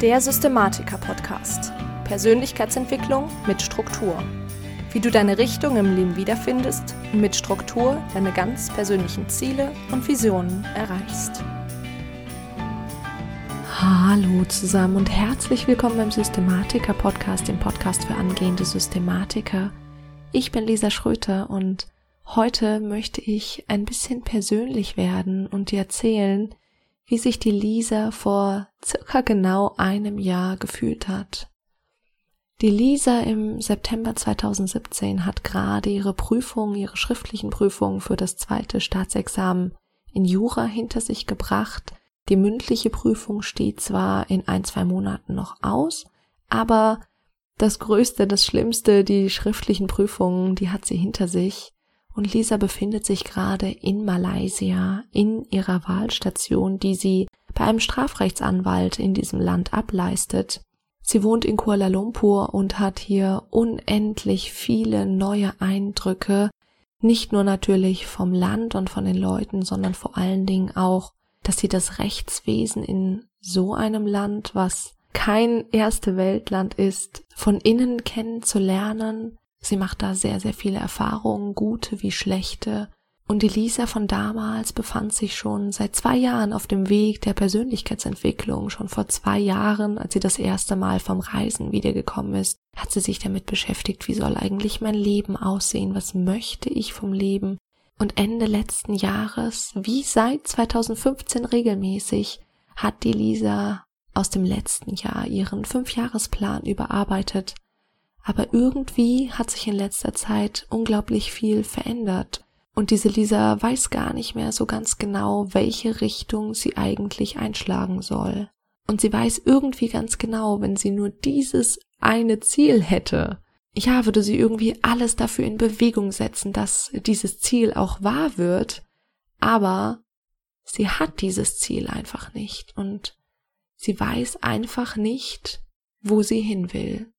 Der Systematiker-Podcast. Persönlichkeitsentwicklung mit Struktur. Wie du deine Richtung im Leben wiederfindest und mit Struktur deine ganz persönlichen Ziele und Visionen erreichst. Hallo zusammen und herzlich willkommen beim Systematiker Podcast, dem Podcast für angehende Systematiker. Ich bin Lisa Schröter und heute möchte ich ein bisschen persönlich werden und dir erzählen, wie sich die Lisa vor circa genau einem Jahr gefühlt hat. Die Lisa im September 2017 hat gerade ihre Prüfung, ihre schriftlichen Prüfungen für das zweite Staatsexamen in Jura hinter sich gebracht. Die mündliche Prüfung steht zwar in ein, zwei Monaten noch aus, aber das Größte, das Schlimmste, die schriftlichen Prüfungen, die hat sie hinter sich und Lisa befindet sich gerade in Malaysia in ihrer Wahlstation, die sie bei einem Strafrechtsanwalt in diesem Land ableistet. Sie wohnt in Kuala Lumpur und hat hier unendlich viele neue Eindrücke, nicht nur natürlich vom Land und von den Leuten, sondern vor allen Dingen auch, dass sie das Rechtswesen in so einem Land, was kein erste Weltland ist, von innen kennenzulernen, Sie macht da sehr, sehr viele Erfahrungen, gute wie schlechte. Und die Lisa von damals befand sich schon seit zwei Jahren auf dem Weg der Persönlichkeitsentwicklung. Schon vor zwei Jahren, als sie das erste Mal vom Reisen wiedergekommen ist, hat sie sich damit beschäftigt, wie soll eigentlich mein Leben aussehen, was möchte ich vom Leben. Und Ende letzten Jahres, wie seit 2015 regelmäßig, hat die Lisa aus dem letzten Jahr ihren Fünfjahresplan überarbeitet aber irgendwie hat sich in letzter Zeit unglaublich viel verändert. Und diese Lisa weiß gar nicht mehr so ganz genau, welche Richtung sie eigentlich einschlagen soll. Und sie weiß irgendwie ganz genau, wenn sie nur dieses eine Ziel hätte, ja, würde sie irgendwie alles dafür in Bewegung setzen, dass dieses Ziel auch wahr wird. Aber sie hat dieses Ziel einfach nicht und sie weiß einfach nicht, wo sie hin will.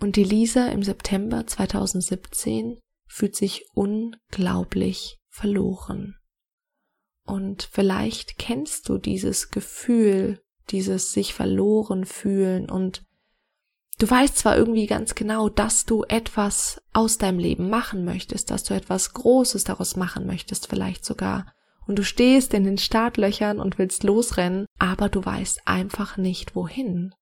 Und die Lisa im September 2017 fühlt sich unglaublich verloren. Und vielleicht kennst du dieses Gefühl, dieses sich verloren fühlen und du weißt zwar irgendwie ganz genau, dass du etwas aus deinem Leben machen möchtest, dass du etwas Großes daraus machen möchtest, vielleicht sogar, und du stehst in den Startlöchern und willst losrennen, aber du weißt einfach nicht wohin.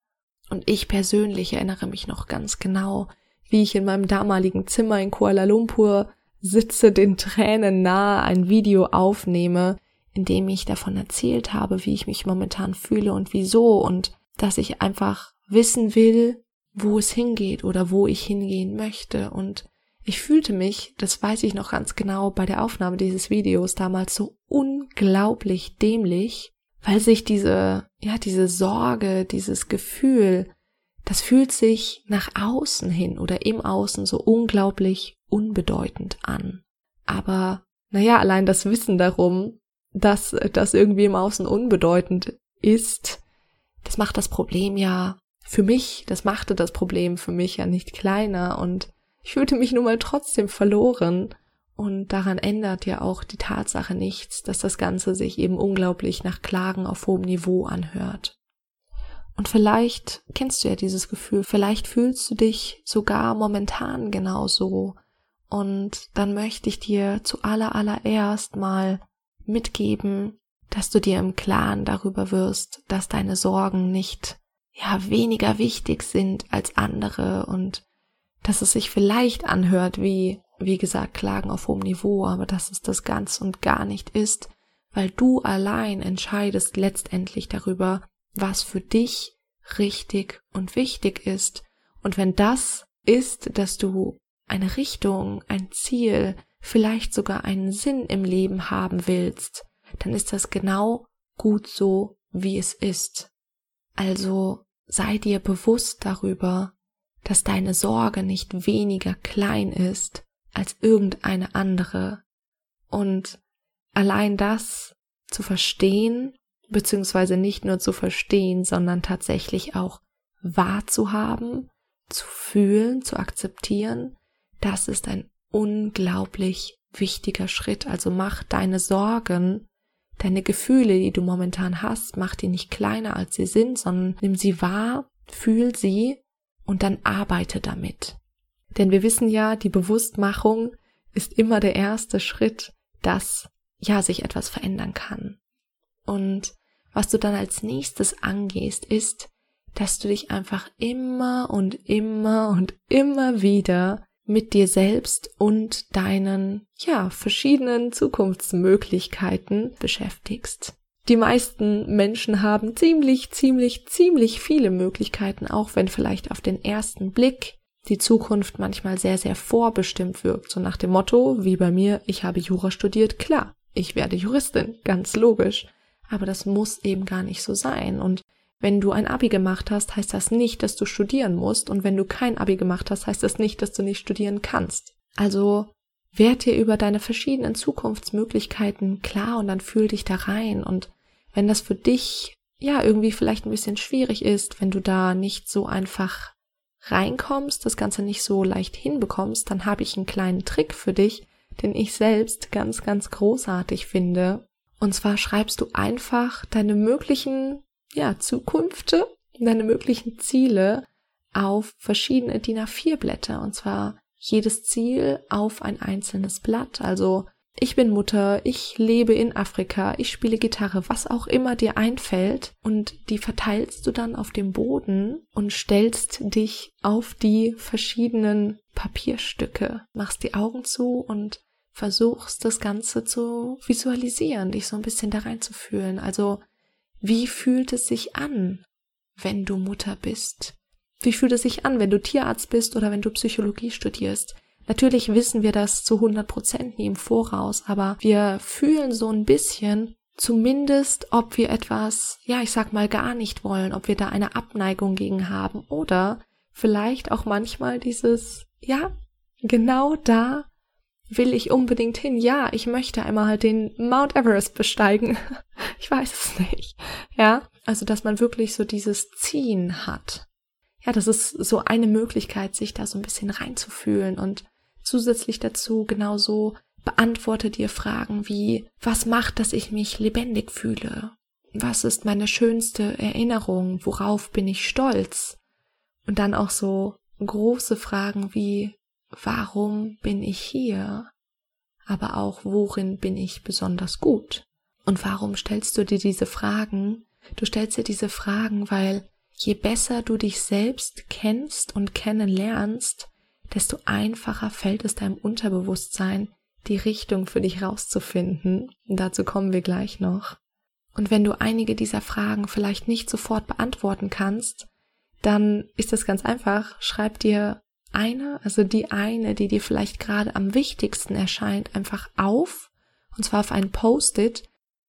Und ich persönlich erinnere mich noch ganz genau, wie ich in meinem damaligen Zimmer in Kuala Lumpur sitze, den Tränen nahe ein Video aufnehme, in dem ich davon erzählt habe, wie ich mich momentan fühle und wieso und dass ich einfach wissen will, wo es hingeht oder wo ich hingehen möchte. Und ich fühlte mich, das weiß ich noch ganz genau, bei der Aufnahme dieses Videos damals so unglaublich dämlich, weil sich diese, ja, diese Sorge, dieses Gefühl, das fühlt sich nach außen hin oder im Außen so unglaublich unbedeutend an. Aber, naja, allein das Wissen darum, dass das irgendwie im Außen unbedeutend ist, das macht das Problem ja für mich, das machte das Problem für mich ja nicht kleiner und ich fühlte mich nun mal trotzdem verloren und daran ändert ja auch die Tatsache nichts, dass das Ganze sich eben unglaublich nach Klagen auf hohem Niveau anhört. Und vielleicht kennst du ja dieses Gefühl, vielleicht fühlst du dich sogar momentan genauso. Und dann möchte ich dir zu aller allererst mal mitgeben, dass du dir im Klaren darüber wirst, dass deine Sorgen nicht ja weniger wichtig sind als andere und dass es sich vielleicht anhört wie wie gesagt, Klagen auf hohem Niveau, aber dass es das ganz und gar nicht ist, weil du allein entscheidest letztendlich darüber, was für dich richtig und wichtig ist. Und wenn das ist, dass du eine Richtung, ein Ziel, vielleicht sogar einen Sinn im Leben haben willst, dann ist das genau gut so, wie es ist. Also sei dir bewusst darüber, dass deine Sorge nicht weniger klein ist als irgendeine andere. Und allein das zu verstehen, beziehungsweise nicht nur zu verstehen, sondern tatsächlich auch wahrzuhaben, zu fühlen, zu akzeptieren, das ist ein unglaublich wichtiger Schritt. Also mach deine Sorgen deine Gefühle, die du momentan hast, mach die nicht kleiner als sie sind, sondern nimm sie wahr, fühl sie und dann arbeite damit. Denn wir wissen ja, die Bewusstmachung ist immer der erste Schritt, dass ja sich etwas verändern kann. Und was du dann als nächstes angehst, ist, dass du dich einfach immer und immer und immer wieder mit dir selbst und deinen, ja, verschiedenen Zukunftsmöglichkeiten beschäftigst. Die meisten Menschen haben ziemlich, ziemlich, ziemlich viele Möglichkeiten, auch wenn vielleicht auf den ersten Blick die Zukunft manchmal sehr, sehr vorbestimmt wirkt. So nach dem Motto, wie bei mir, ich habe Jura studiert, klar, ich werde Juristin, ganz logisch. Aber das muss eben gar nicht so sein. Und wenn du ein Abi gemacht hast, heißt das nicht, dass du studieren musst. Und wenn du kein Abi gemacht hast, heißt das nicht, dass du nicht studieren kannst. Also werd dir über deine verschiedenen Zukunftsmöglichkeiten klar und dann fühl dich da rein. Und wenn das für dich ja irgendwie vielleicht ein bisschen schwierig ist, wenn du da nicht so einfach reinkommst, das Ganze nicht so leicht hinbekommst, dann habe ich einen kleinen Trick für dich, den ich selbst ganz, ganz großartig finde. Und zwar schreibst du einfach deine möglichen ja, Zukünfte, deine möglichen Ziele auf verschiedene DIN A4 Blätter und zwar jedes Ziel auf ein einzelnes Blatt. Also ich bin Mutter, ich lebe in Afrika, ich spiele Gitarre, was auch immer dir einfällt und die verteilst du dann auf dem Boden und stellst dich auf die verschiedenen Papierstücke, machst die Augen zu und versuchst das Ganze zu visualisieren, dich so ein bisschen da reinzufühlen. Also wie fühlt es sich an, wenn du Mutter bist? Wie fühlt es sich an, wenn du Tierarzt bist oder wenn du Psychologie studierst? Natürlich wissen wir das zu 100 Prozent nie im Voraus, aber wir fühlen so ein bisschen zumindest, ob wir etwas, ja, ich sag mal, gar nicht wollen, ob wir da eine Abneigung gegen haben oder vielleicht auch manchmal dieses, ja, genau da will ich unbedingt hin. Ja, ich möchte einmal halt den Mount Everest besteigen. ich weiß es nicht. Ja, also dass man wirklich so dieses Ziehen hat. Ja, das ist so eine Möglichkeit, sich da so ein bisschen reinzufühlen und zusätzlich dazu genauso beantworte dir Fragen wie, was macht, dass ich mich lebendig fühle? Was ist meine schönste Erinnerung? Worauf bin ich stolz? Und dann auch so große Fragen wie, warum bin ich hier? Aber auch, worin bin ich besonders gut? Und warum stellst du dir diese Fragen? Du stellst dir diese Fragen, weil je besser du dich selbst kennst und kennenlernst, desto einfacher fällt es deinem Unterbewusstsein, die Richtung für dich rauszufinden. dazu kommen wir gleich noch. Und wenn du einige dieser Fragen vielleicht nicht sofort beantworten kannst, dann ist das ganz einfach. Schreib dir eine, also die eine, die dir vielleicht gerade am wichtigsten erscheint, einfach auf, und zwar auf ein Post-it,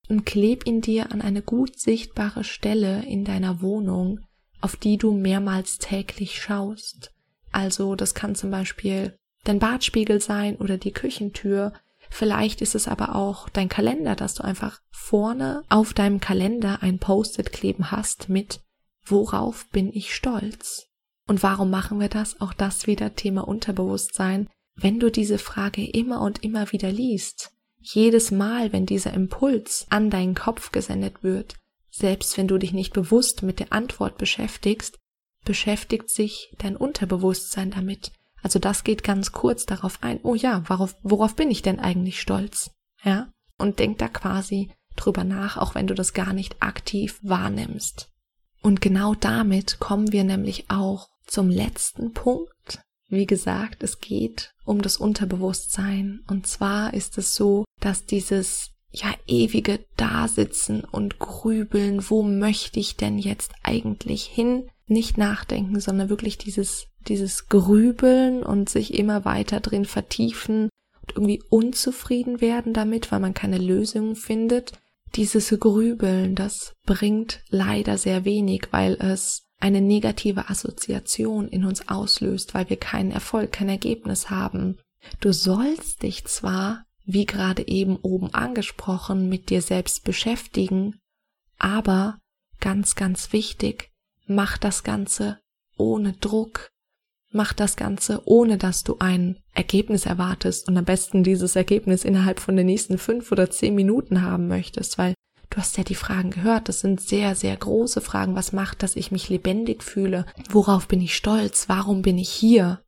und kleb ihn dir an eine gut sichtbare Stelle in deiner Wohnung, auf die du mehrmals täglich schaust. Also das kann zum Beispiel dein Badspiegel sein oder die Küchentür. Vielleicht ist es aber auch dein Kalender, dass du einfach vorne auf deinem Kalender ein Post-it kleben hast mit Worauf bin ich stolz? Und warum machen wir das? Auch das wieder Thema Unterbewusstsein. Wenn du diese Frage immer und immer wieder liest, jedes Mal, wenn dieser Impuls an deinen Kopf gesendet wird, selbst wenn du dich nicht bewusst mit der Antwort beschäftigst, beschäftigt sich dein Unterbewusstsein damit. Also das geht ganz kurz darauf ein, oh ja, worauf, worauf bin ich denn eigentlich stolz? Ja? Und denk da quasi drüber nach, auch wenn du das gar nicht aktiv wahrnimmst. Und genau damit kommen wir nämlich auch zum letzten Punkt. Wie gesagt, es geht um das Unterbewusstsein. Und zwar ist es so, dass dieses ja ewige Dasitzen und Grübeln, wo möchte ich denn jetzt eigentlich hin? Nicht nachdenken, sondern wirklich dieses, dieses Grübeln und sich immer weiter drin vertiefen und irgendwie unzufrieden werden damit, weil man keine Lösung findet. Dieses Grübeln, das bringt leider sehr wenig, weil es eine negative Assoziation in uns auslöst, weil wir keinen Erfolg, kein Ergebnis haben. Du sollst dich zwar, wie gerade eben oben angesprochen, mit dir selbst beschäftigen, aber ganz, ganz wichtig, mach das Ganze ohne Druck, mach das Ganze, ohne dass du ein Ergebnis erwartest und am besten dieses Ergebnis innerhalb von den nächsten fünf oder zehn Minuten haben möchtest, weil du hast ja die Fragen gehört. Das sind sehr, sehr große Fragen. Was macht, dass ich mich lebendig fühle? Worauf bin ich stolz? Warum bin ich hier?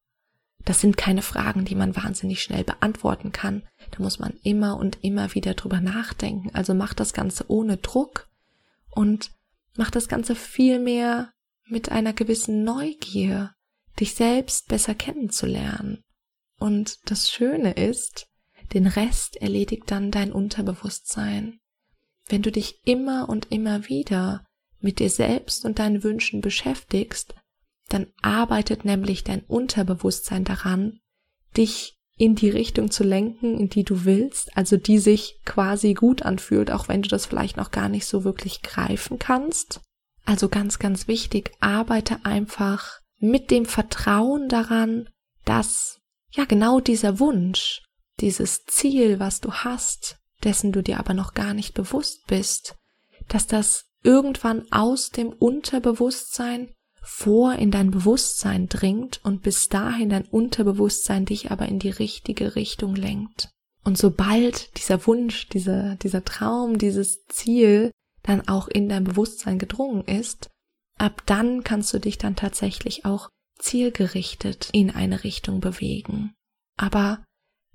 Das sind keine Fragen, die man wahnsinnig schnell beantworten kann. Da muss man immer und immer wieder drüber nachdenken. Also mach das Ganze ohne Druck und mach das Ganze viel mehr mit einer gewissen Neugier dich selbst besser kennenzulernen. Und das Schöne ist, den Rest erledigt dann dein Unterbewusstsein. Wenn du dich immer und immer wieder mit dir selbst und deinen Wünschen beschäftigst, dann arbeitet nämlich dein Unterbewusstsein daran, dich in die Richtung zu lenken, in die du willst, also die sich quasi gut anfühlt, auch wenn du das vielleicht noch gar nicht so wirklich greifen kannst. Also ganz, ganz wichtig, arbeite einfach mit dem Vertrauen daran, dass ja genau dieser Wunsch, dieses Ziel, was du hast, dessen du dir aber noch gar nicht bewusst bist, dass das irgendwann aus dem Unterbewusstsein vor in dein Bewusstsein dringt und bis dahin dein Unterbewusstsein dich aber in die richtige Richtung lenkt. Und sobald dieser Wunsch, dieser, dieser Traum, dieses Ziel dann auch in dein Bewusstsein gedrungen ist, ab dann kannst du dich dann tatsächlich auch zielgerichtet in eine Richtung bewegen. Aber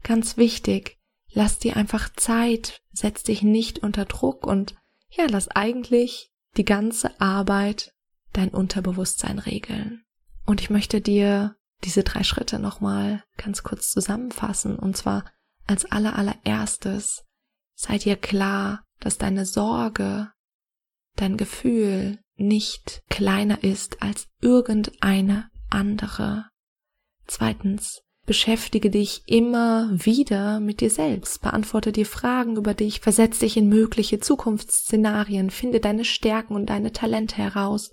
ganz wichtig, lass dir einfach Zeit, setz dich nicht unter Druck und ja, lass eigentlich die ganze Arbeit dein Unterbewusstsein regeln. Und ich möchte dir diese drei Schritte nochmal ganz kurz zusammenfassen. Und zwar als aller allererstes sei dir klar, dass deine Sorge, dein Gefühl, nicht kleiner ist als irgendeine andere. Zweitens, beschäftige dich immer wieder mit dir selbst, beantworte dir Fragen über dich, versetz dich in mögliche Zukunftsszenarien, finde deine Stärken und deine Talente heraus.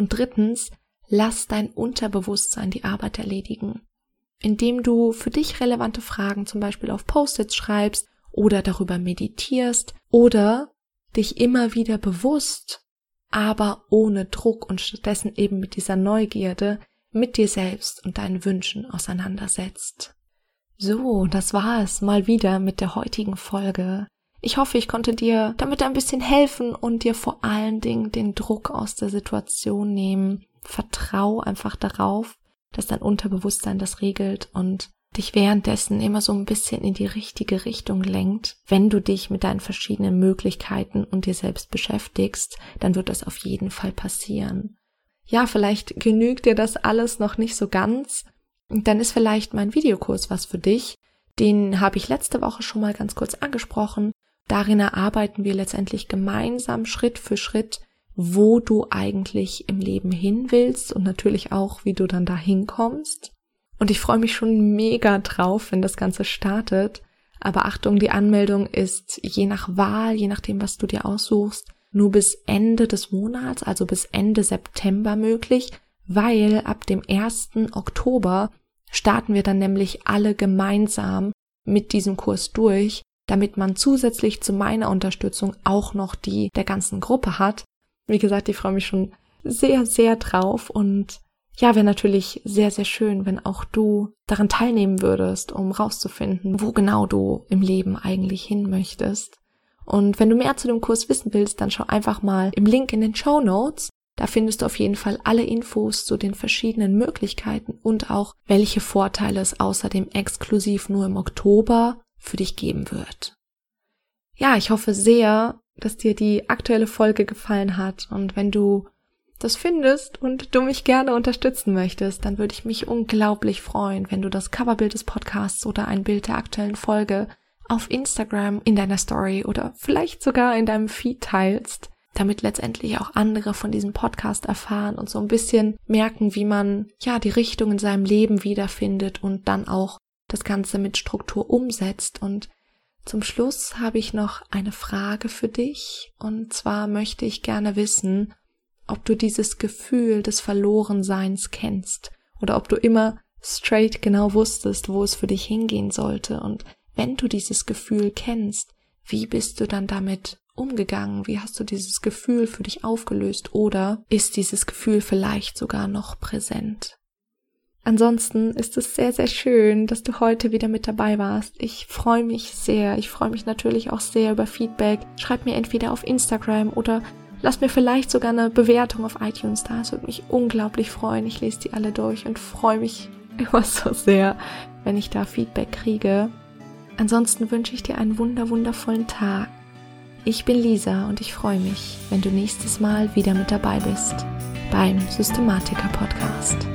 Und drittens, lass dein Unterbewusstsein die Arbeit erledigen, indem du für dich relevante Fragen zum Beispiel auf Post-its schreibst oder darüber meditierst oder dich immer wieder bewusst aber ohne Druck und stattdessen eben mit dieser Neugierde mit dir selbst und deinen Wünschen auseinandersetzt. So, das war es mal wieder mit der heutigen Folge. Ich hoffe, ich konnte dir damit ein bisschen helfen und dir vor allen Dingen den Druck aus der Situation nehmen. Vertrau einfach darauf, dass dein Unterbewusstsein das regelt und dich währenddessen immer so ein bisschen in die richtige Richtung lenkt. Wenn du dich mit deinen verschiedenen Möglichkeiten und dir selbst beschäftigst, dann wird das auf jeden Fall passieren. Ja, vielleicht genügt dir das alles noch nicht so ganz. Dann ist vielleicht mein Videokurs was für dich. Den habe ich letzte Woche schon mal ganz kurz angesprochen. Darin erarbeiten wir letztendlich gemeinsam Schritt für Schritt, wo du eigentlich im Leben hin willst und natürlich auch, wie du dann da hinkommst. Und ich freue mich schon mega drauf, wenn das Ganze startet. Aber Achtung, die Anmeldung ist je nach Wahl, je nachdem, was du dir aussuchst, nur bis Ende des Monats, also bis Ende September möglich, weil ab dem 1. Oktober starten wir dann nämlich alle gemeinsam mit diesem Kurs durch, damit man zusätzlich zu meiner Unterstützung auch noch die der ganzen Gruppe hat. Wie gesagt, ich freue mich schon sehr, sehr drauf und ja, wäre natürlich sehr, sehr schön, wenn auch du daran teilnehmen würdest, um rauszufinden, wo genau du im Leben eigentlich hin möchtest. Und wenn du mehr zu dem Kurs wissen willst, dann schau einfach mal im Link in den Show Notes. Da findest du auf jeden Fall alle Infos zu den verschiedenen Möglichkeiten und auch, welche Vorteile es außerdem exklusiv nur im Oktober für dich geben wird. Ja, ich hoffe sehr, dass dir die aktuelle Folge gefallen hat und wenn du das findest und du mich gerne unterstützen möchtest, dann würde ich mich unglaublich freuen, wenn du das Coverbild des Podcasts oder ein Bild der aktuellen Folge auf Instagram in deiner Story oder vielleicht sogar in deinem Feed teilst, damit letztendlich auch andere von diesem Podcast erfahren und so ein bisschen merken, wie man ja die Richtung in seinem Leben wiederfindet und dann auch das Ganze mit Struktur umsetzt. Und zum Schluss habe ich noch eine Frage für dich und zwar möchte ich gerne wissen, ob du dieses Gefühl des Verlorenseins kennst oder ob du immer straight genau wusstest, wo es für dich hingehen sollte. Und wenn du dieses Gefühl kennst, wie bist du dann damit umgegangen? Wie hast du dieses Gefühl für dich aufgelöst? Oder ist dieses Gefühl vielleicht sogar noch präsent? Ansonsten ist es sehr, sehr schön, dass du heute wieder mit dabei warst. Ich freue mich sehr. Ich freue mich natürlich auch sehr über Feedback. Schreib mir entweder auf Instagram oder lass mir vielleicht sogar eine Bewertung auf iTunes da. Es würde mich unglaublich freuen. Ich lese die alle durch und freue mich immer so sehr, wenn ich da Feedback kriege. Ansonsten wünsche ich dir einen wunder, wundervollen Tag. Ich bin Lisa und ich freue mich, wenn du nächstes Mal wieder mit dabei bist beim Systematiker Podcast.